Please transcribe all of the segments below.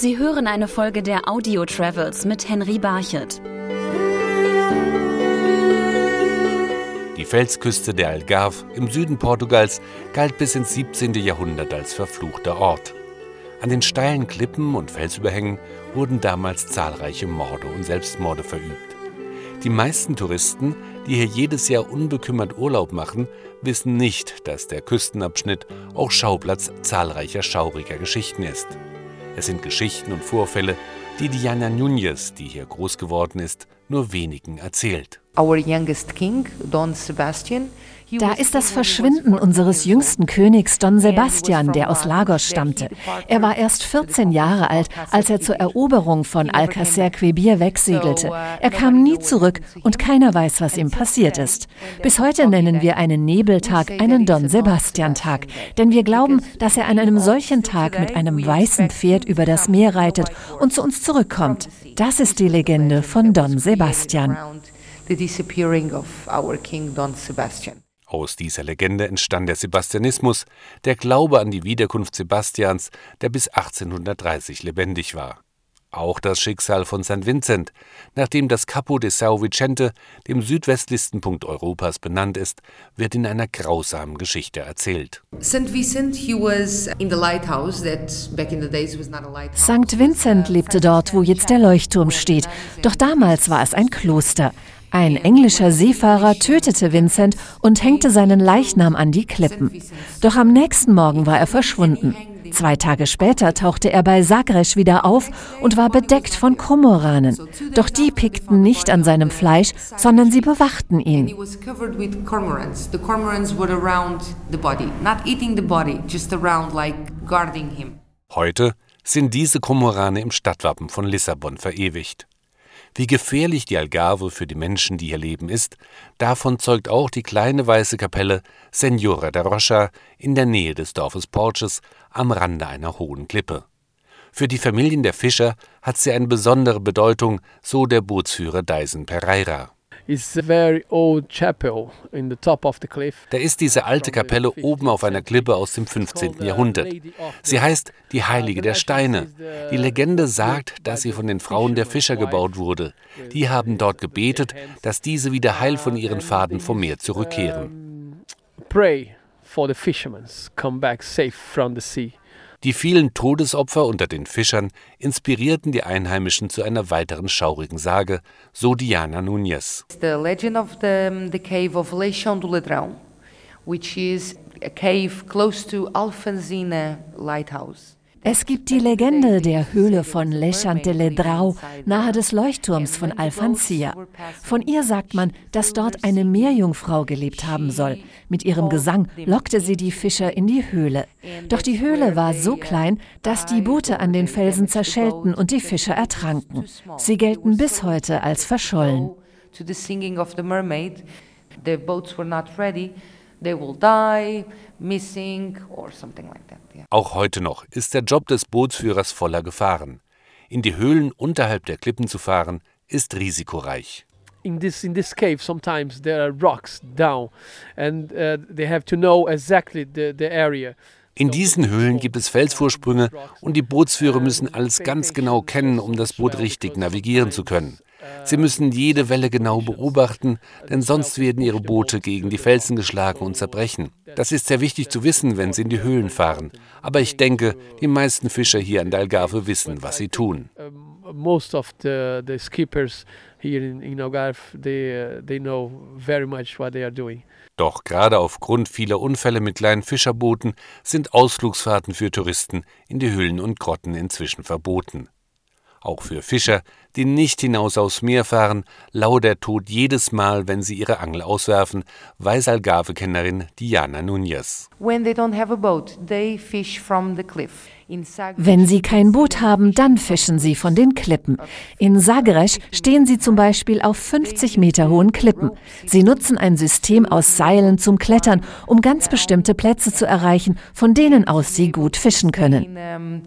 Sie hören eine Folge der Audio Travels mit Henry Barchet. Die Felsküste der Algarve im Süden Portugals galt bis ins 17. Jahrhundert als verfluchter Ort. An den steilen Klippen und Felsüberhängen wurden damals zahlreiche Morde und Selbstmorde verübt. Die meisten Touristen, die hier jedes Jahr unbekümmert Urlaub machen, wissen nicht, dass der Küstenabschnitt auch Schauplatz zahlreicher schauriger Geschichten ist. Es sind Geschichten und Vorfälle, die Diana Núñez, die hier groß geworden ist, nur wenigen erzählt. Our youngest king, Don Sebastian, Da ist das Verschwinden unseres jüngsten Königs Don Sebastian, der aus Lagos stammte. Er war erst 14 Jahre alt, als er zur Eroberung von Alcácer Quibir wegsegelte. Er kam nie zurück und keiner weiß, was ihm passiert ist. Bis heute nennen wir einen Nebeltag einen Don Sebastian-Tag, denn wir glauben, dass er an einem solchen Tag mit einem weißen Pferd über das Meer reitet und zu uns zurückkommt. Das ist die Legende von Don Sebastian. The disappearing of our king Don Sebastian. Aus dieser Legende entstand der Sebastianismus, der Glaube an die Wiederkunft Sebastians, der bis 1830 lebendig war. Auch das Schicksal von St. Vincent, nachdem das Capo de São Vicente dem südwestlichsten Punkt Europas benannt ist, wird in einer grausamen Geschichte erzählt. St. Vincent, he was in the lighthouse that back in the days was not a lighthouse. St. Vincent lebte dort, wo jetzt der Leuchtturm steht. Doch damals war es ein Kloster. Ein englischer Seefahrer tötete Vincent und hängte seinen Leichnam an die Klippen. Doch am nächsten Morgen war er verschwunden. Zwei Tage später tauchte er bei Sagres wieder auf und war bedeckt von Komoranen. Doch die pickten nicht an seinem Fleisch, sondern sie bewachten He ihn. was covered with cormorants. The cormorants were around the body, not eating the body, just around like guarding him. Heute sind diese Kormorane im Stadtwappen von Lissabon verewigt. Wie gefährlich die Algarve für die Menschen, die hier leben, ist, davon zeugt auch die kleine weiße Kapelle Senhora da Rocha in der Nähe des Dorfes Porches am Rande einer hohen Klippe. Für die Familien der Fischer hat sie eine besondere Bedeutung, so der Bootsführer Dyson Pereira. It's a very old chapel in the top of the cliff. Da ist diese alte Kapelle oben auf einer Klippe aus dem 15. Jahrhundert. Sie heißt die Heilige der Steine. Die Legende sagt, dass sie von den Frauen der Fischer gebaut wurde. Die haben dort gebetet, dass diese wieder heil von ihren Faden vom Meer zurückkehren. Pray for the fishermen come back safe from the sea. Die vielen Todesopfer unter den Fischern inspirierten die Einheimischen zu einer weiteren schaurigen Sage, so Diana Núñez. The legend of the, the cave of Leixão do Ladrão, which is a cave close to Alfonsina Lighthouse. Es gibt die Legende der Höhle von Lechante Ledrau nahe des Leuchtturms von Alfancia. Von ihr sagt man, dass dort eine Meerjungfrau gelebt haben soll. Mit ihrem Gesang lockte sie die Fischer in die Höhle. Doch die Höhle war so klein, dass die Boote an den Felsen zerschellten und die Fischer ertranken. Sie gelten bis heute als verschollen. To the singing of the mermaid, the boats were not ready. They will die, missing, or something like that. Yeah. Auch heute noch ist der Job des Bootsführers voller Gefahren. In die Höhlen unterhalb der Klippen zu fahren, ist risikoreich. In this in this cave, sometimes there are rocks down, and uh, they have to know exactly the, the area. In diesen Höhlen gibt es Felsvorsprünge und die Bootsführer müssen alles ganz genau kennen, um das Boot richtig navigieren zu können. Sie müssen jede Welle genau beobachten, denn sonst werden ihre Boote gegen die Felsen geschlagen und zerbrechen. Das ist sehr wichtig zu wissen, wenn sie in die Höhlen fahren. Aber ich denke, die meisten Fischer hier an der Algarve wissen, was sie tun. Most of the, the skippers here in, in Algarve, they, they know very much what they are doing. Doch gerade aufgrund vieler Unfälle mit kleinen Fischerbooten sind Ausflugsfahrten für Touristen in die Höhlen und Grotten inzwischen verboten. Auch für Fischer, die nicht hinaus aufs Meer fahren, lauert der Tod jedes Mal, wenn sie ihre Angel auswerfen, weiß Algarve-Kennerin Diana Núñez. When they don't have a boat, they fish from the cliff. In Sagres, Wenn sie kein Boot haben, dann fischen sie von den Klippen. In Sagres stehen sie zum Beispiel auf 50 Meter hohen Klippen. Sie nutzen ein System aus Seilen zum Klettern, um ganz bestimmte Plätze zu erreichen, von denen aus sie gut fischen können.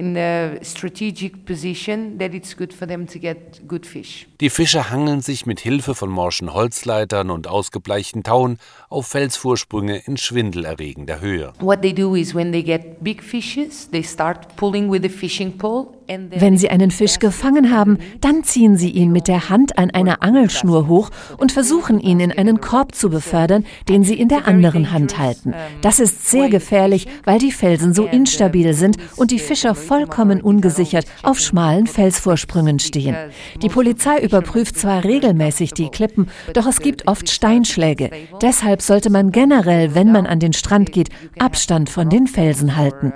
In, a strategic position that it's good for them to get good fish. Die Fischer hangeln sich mit Hilfe von morschen Holzleitern und ausgebleichten Tauen auf Felsvorsprünge in schwindelerregender Höhe. What they do is when they get big fishes, they start pulling with the fishing pole Wenn sie einen Fisch gefangen haben, dann ziehen sie ihn mit der Hand an einer Angelschnur hoch und versuchen ihn in einen Korb zu befördern, den sie in der anderen Hand halten. Das ist sehr gefährlich, weil die Felsen so instabil sind und die Fischer vollkommen ungesichert auf schmalen Felsvorsprüngen stehen. Die Polizei überprüft zwar regelmäßig die Klippen, doch es gibt oft Steinschläge. Deshalb sollte man generell, wenn man an den Strand geht, Abstand von den Felsen halten.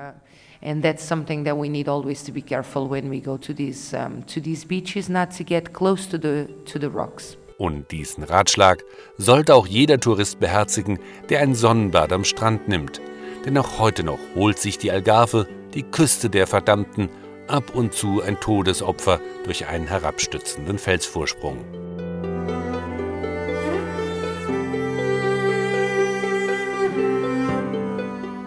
And that's something that we need always to be careful when we go to these um, to these beaches, not to get close to the to the rocks. Und diesen Ratschlag sollte auch jeder Tourist beherzigen, der ein Sonnenbad am Strand nimmt. Denn auch heute noch holt sich die Algarve, die Küste der Verdammten, ab und zu ein Todesopfer durch einen herabstützenden Felsvorsprung.